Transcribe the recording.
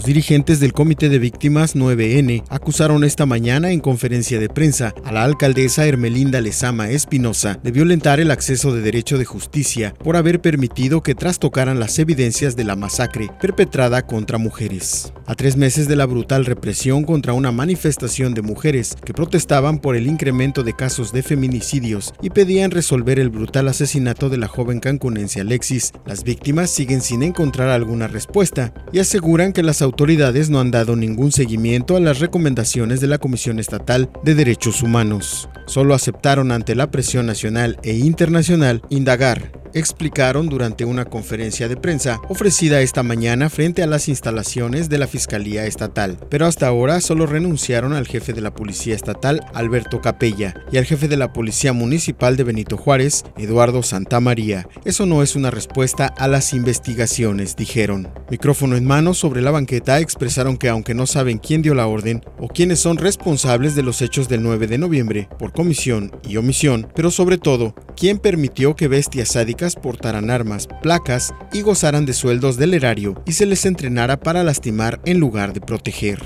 Los dirigentes del Comité de Víctimas 9N acusaron esta mañana en conferencia de prensa a la alcaldesa Hermelinda Lezama Espinosa de violentar el acceso de derecho de justicia por haber permitido que trastocaran las evidencias de la masacre perpetrada contra mujeres. A tres meses de la brutal represión contra una manifestación de mujeres que protestaban por el incremento de casos de feminicidios y pedían resolver el brutal asesinato de la joven cancunense Alexis, las víctimas siguen sin encontrar alguna respuesta y aseguran que las autoridades no han dado ningún seguimiento a las recomendaciones de la Comisión Estatal de Derechos Humanos. Solo aceptaron ante la presión nacional e internacional indagar explicaron durante una conferencia de prensa ofrecida esta mañana frente a las instalaciones de la Fiscalía Estatal. Pero hasta ahora solo renunciaron al jefe de la Policía Estatal, Alberto Capella, y al jefe de la Policía Municipal de Benito Juárez, Eduardo Santamaría. Eso no es una respuesta a las investigaciones, dijeron. Micrófono en mano sobre la banqueta expresaron que aunque no saben quién dio la orden o quiénes son responsables de los hechos del 9 de noviembre por comisión y omisión, pero sobre todo, quién permitió que bestias sádicas portaran armas, placas y gozaran de sueldos del erario y se les entrenara para lastimar en lugar de proteger.